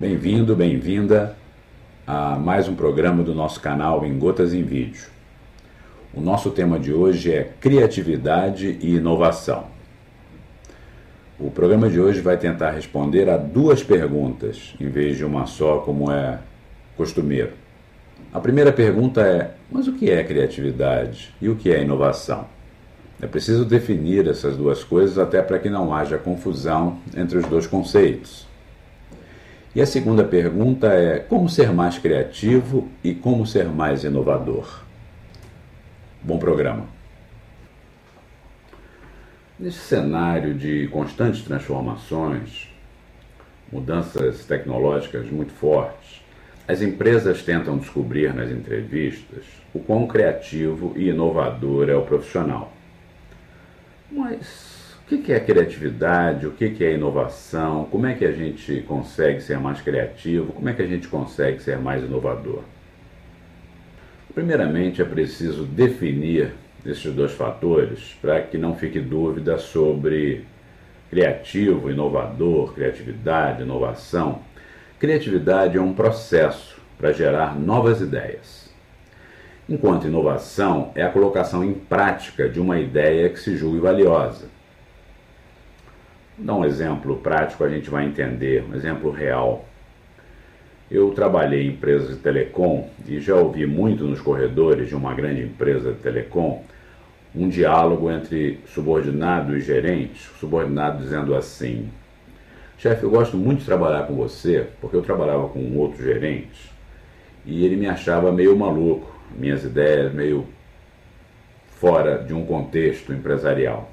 Bem-vindo, bem-vinda a mais um programa do nosso canal Em Gotas em Vídeo. O nosso tema de hoje é criatividade e inovação. O programa de hoje vai tentar responder a duas perguntas, em vez de uma só, como é costumeiro. A primeira pergunta é: mas o que é criatividade e o que é inovação? É preciso definir essas duas coisas até para que não haja confusão entre os dois conceitos. E a segunda pergunta é: como ser mais criativo e como ser mais inovador? Bom programa. Nesse cenário de constantes transformações, mudanças tecnológicas muito fortes, as empresas tentam descobrir nas entrevistas o quão criativo e inovador é o profissional. Mas o que é criatividade? O que é inovação? Como é que a gente consegue ser mais criativo? Como é que a gente consegue ser mais inovador? Primeiramente, é preciso definir esses dois fatores para que não fique dúvida sobre criativo, inovador, criatividade, inovação. Criatividade é um processo para gerar novas ideias. Enquanto inovação é a colocação em prática de uma ideia que se julgue valiosa. Dar um exemplo prático, a gente vai entender, um exemplo real. Eu trabalhei em empresas de telecom e já ouvi muito nos corredores de uma grande empresa de telecom um diálogo entre subordinado e gerente, subordinado dizendo assim: Chefe, eu gosto muito de trabalhar com você, porque eu trabalhava com um outro gerente e ele me achava meio maluco, minhas ideias meio fora de um contexto empresarial.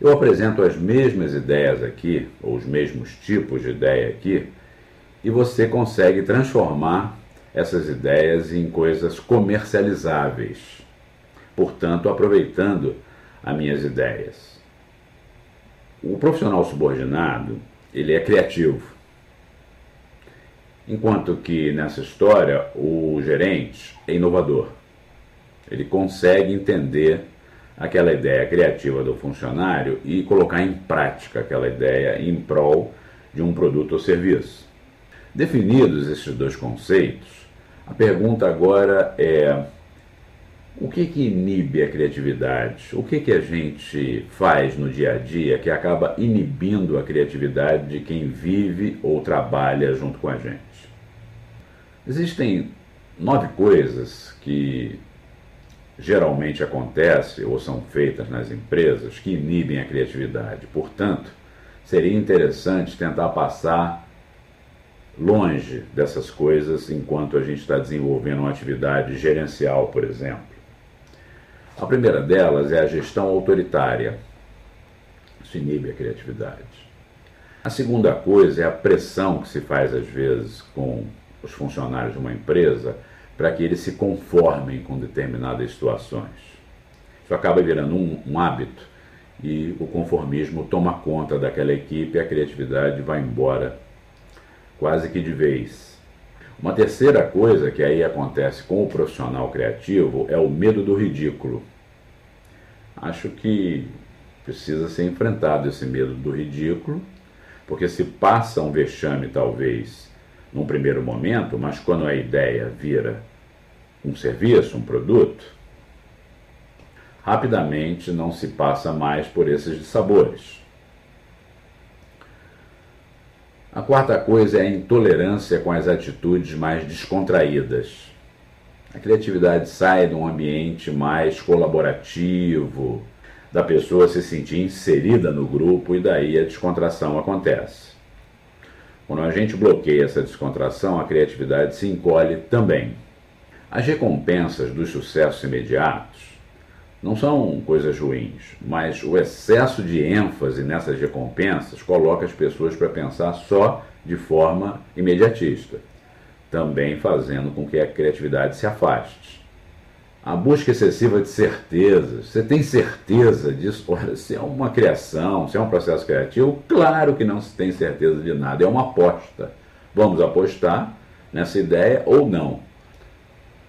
Eu apresento as mesmas ideias aqui, ou os mesmos tipos de ideia aqui, e você consegue transformar essas ideias em coisas comercializáveis, portanto, aproveitando as minhas ideias. O profissional subordinado, ele é criativo. Enquanto que nessa história o gerente é inovador. Ele consegue entender aquela ideia criativa do funcionário e colocar em prática aquela ideia em prol de um produto ou serviço. Definidos esses dois conceitos, a pergunta agora é: o que, que inibe a criatividade? O que, que a gente faz no dia a dia que acaba inibindo a criatividade de quem vive ou trabalha junto com a gente? Existem nove coisas que geralmente acontece ou são feitas nas empresas que inibem a criatividade. Portanto, seria interessante tentar passar longe dessas coisas enquanto a gente está desenvolvendo uma atividade gerencial, por exemplo. A primeira delas é a gestão autoritária. Isso inibe a criatividade. A segunda coisa é a pressão que se faz às vezes com os funcionários de uma empresa para que eles se conformem com determinadas situações. Isso acaba virando um, um hábito e o conformismo toma conta daquela equipe e a criatividade vai embora quase que de vez. Uma terceira coisa que aí acontece com o profissional criativo é o medo do ridículo. Acho que precisa ser enfrentado esse medo do ridículo, porque se passa um vexame talvez num primeiro momento, mas quando a ideia vira um serviço, um produto, rapidamente não se passa mais por esses sabores. A quarta coisa é a intolerância com as atitudes mais descontraídas. A criatividade sai de um ambiente mais colaborativo, da pessoa se sentir inserida no grupo e daí a descontração acontece. Quando a gente bloqueia essa descontração, a criatividade se encolhe também. As recompensas dos sucessos imediatos não são coisas ruins, mas o excesso de ênfase nessas recompensas coloca as pessoas para pensar só de forma imediatista, também fazendo com que a criatividade se afaste. A busca excessiva de certezas. Você tem certeza disso? Olha, se é uma criação, se é um processo criativo, claro que não se tem certeza de nada, é uma aposta. Vamos apostar nessa ideia ou não.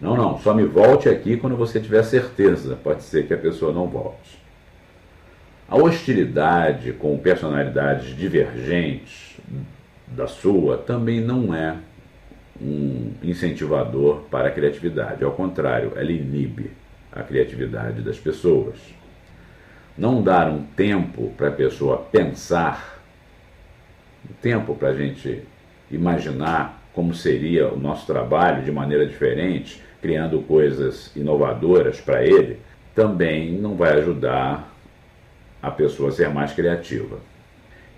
Não, não, só me volte aqui quando você tiver certeza. Pode ser que a pessoa não volte. A hostilidade com personalidades divergentes da sua também não é um incentivador para a criatividade. Ao contrário, ela inibe a criatividade das pessoas. Não dar um tempo para a pessoa pensar, um tempo para a gente imaginar como seria o nosso trabalho de maneira diferente, criando coisas inovadoras para ele, também não vai ajudar a pessoa a ser mais criativa.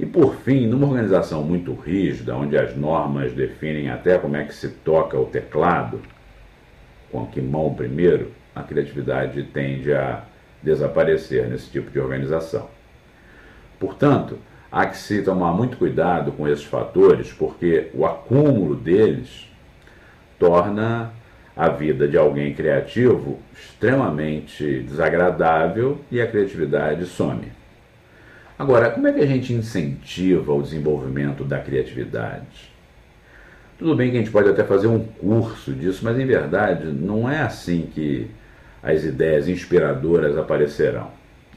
E por fim, numa organização muito rígida, onde as normas definem até como é que se toca o teclado, com que mão primeiro, a criatividade tende a desaparecer nesse tipo de organização. Portanto, há que se tomar muito cuidado com esses fatores, porque o acúmulo deles torna a vida de alguém criativo extremamente desagradável e a criatividade some. Agora, como é que a gente incentiva o desenvolvimento da criatividade? Tudo bem que a gente pode até fazer um curso disso, mas em verdade não é assim que as ideias inspiradoras aparecerão.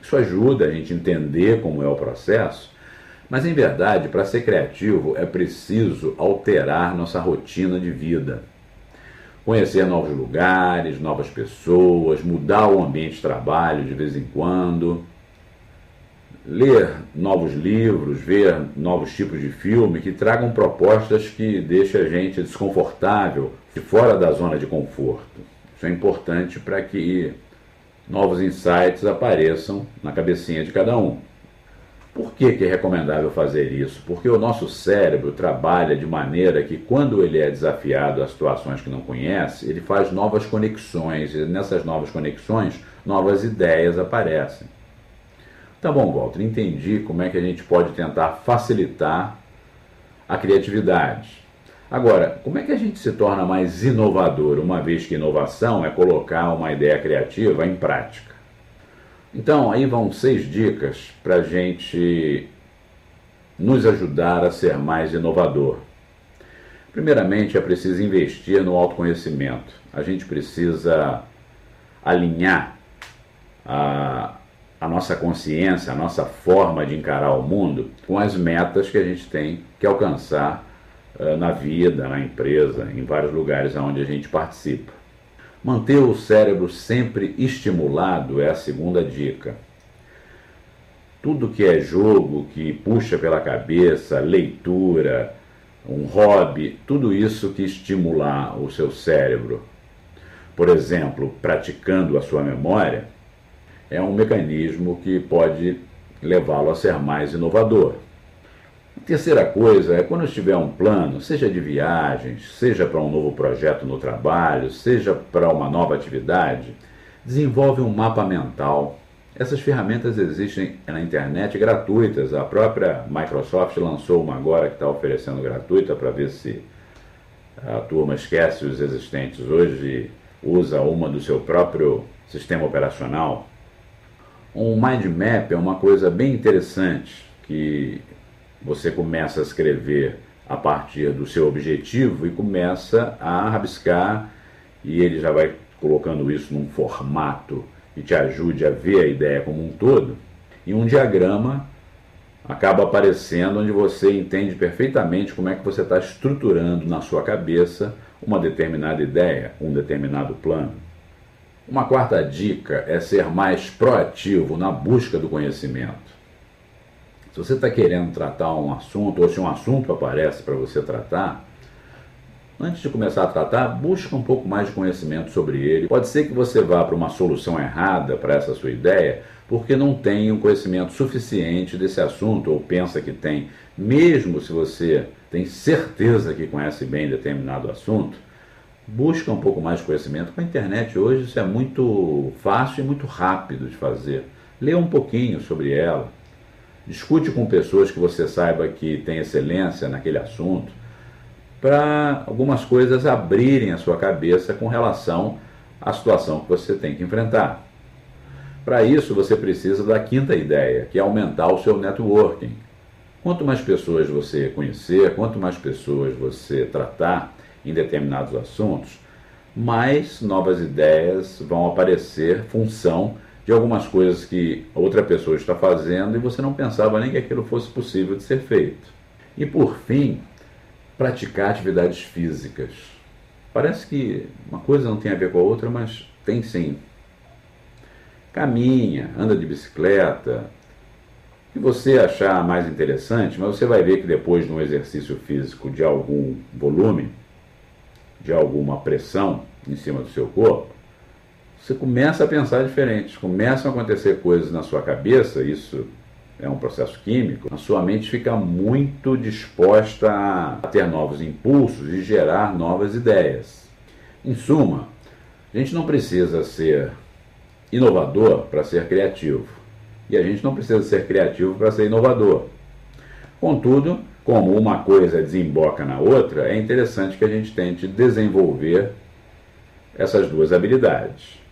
Isso ajuda a gente a entender como é o processo, mas em verdade, para ser criativo é preciso alterar nossa rotina de vida. Conhecer novos lugares, novas pessoas, mudar o ambiente de trabalho de vez em quando ler novos livros, ver novos tipos de filme que tragam propostas que deixem a gente desconfortável, de fora da zona de conforto. Isso é importante para que novos insights apareçam na cabecinha de cada um. Por que, que é recomendável fazer isso? Porque o nosso cérebro trabalha de maneira que, quando ele é desafiado a situações que não conhece, ele faz novas conexões, e nessas novas conexões, novas ideias aparecem. Tá bom, Walter, entendi como é que a gente pode tentar facilitar a criatividade. Agora, como é que a gente se torna mais inovador, uma vez que inovação é colocar uma ideia criativa em prática? Então, aí vão seis dicas para a gente nos ajudar a ser mais inovador. Primeiramente, é preciso investir no autoconhecimento. A gente precisa alinhar a, a nossa consciência, a nossa forma de encarar o mundo com as metas que a gente tem que alcançar uh, na vida, na empresa, em vários lugares onde a gente participa. Manter o cérebro sempre estimulado é a segunda dica. Tudo que é jogo, que puxa pela cabeça, leitura, um hobby, tudo isso que estimular o seu cérebro. Por exemplo, praticando a sua memória, é um mecanismo que pode levá-lo a ser mais inovador. A terceira coisa é quando estiver um plano, seja de viagens, seja para um novo projeto no trabalho, seja para uma nova atividade, desenvolve um mapa mental. Essas ferramentas existem na internet gratuitas. A própria Microsoft lançou uma agora que está oferecendo gratuita para ver se a turma esquece os existentes hoje e usa uma do seu próprio sistema operacional. Um mind map é uma coisa bem interessante que você começa a escrever a partir do seu objetivo e começa a rabiscar e ele já vai colocando isso num formato que te ajude a ver a ideia como um todo. E um diagrama acaba aparecendo onde você entende perfeitamente como é que você está estruturando na sua cabeça uma determinada ideia, um determinado plano. Uma quarta dica é ser mais proativo na busca do conhecimento. Se você está querendo tratar um assunto, ou se um assunto aparece para você tratar, antes de começar a tratar, busca um pouco mais de conhecimento sobre ele. Pode ser que você vá para uma solução errada para essa sua ideia, porque não tem um conhecimento suficiente desse assunto, ou pensa que tem. Mesmo se você tem certeza que conhece bem determinado assunto, busca um pouco mais de conhecimento. Com a internet hoje isso é muito fácil e muito rápido de fazer. Lê um pouquinho sobre ela. Discute com pessoas que você saiba que tem excelência naquele assunto, para algumas coisas abrirem a sua cabeça com relação à situação que você tem que enfrentar. Para isso, você precisa da quinta ideia, que é aumentar o seu networking. Quanto mais pessoas você conhecer, quanto mais pessoas você tratar, em determinados assuntos, mais novas ideias vão aparecer função de algumas coisas que outra pessoa está fazendo e você não pensava nem que aquilo fosse possível de ser feito. E por fim, praticar atividades físicas. Parece que uma coisa não tem a ver com a outra, mas tem sim. Caminha, anda de bicicleta, que você achar mais interessante, mas você vai ver que depois de um exercício físico de algum volume, de alguma pressão em cima do seu corpo, você começa a pensar diferente, começam a acontecer coisas na sua cabeça, isso é um processo químico, a sua mente fica muito disposta a ter novos impulsos e gerar novas ideias. Em suma, a gente não precisa ser inovador para ser criativo. E a gente não precisa ser criativo para ser inovador. Contudo, como uma coisa desemboca na outra, é interessante que a gente tente desenvolver essas duas habilidades.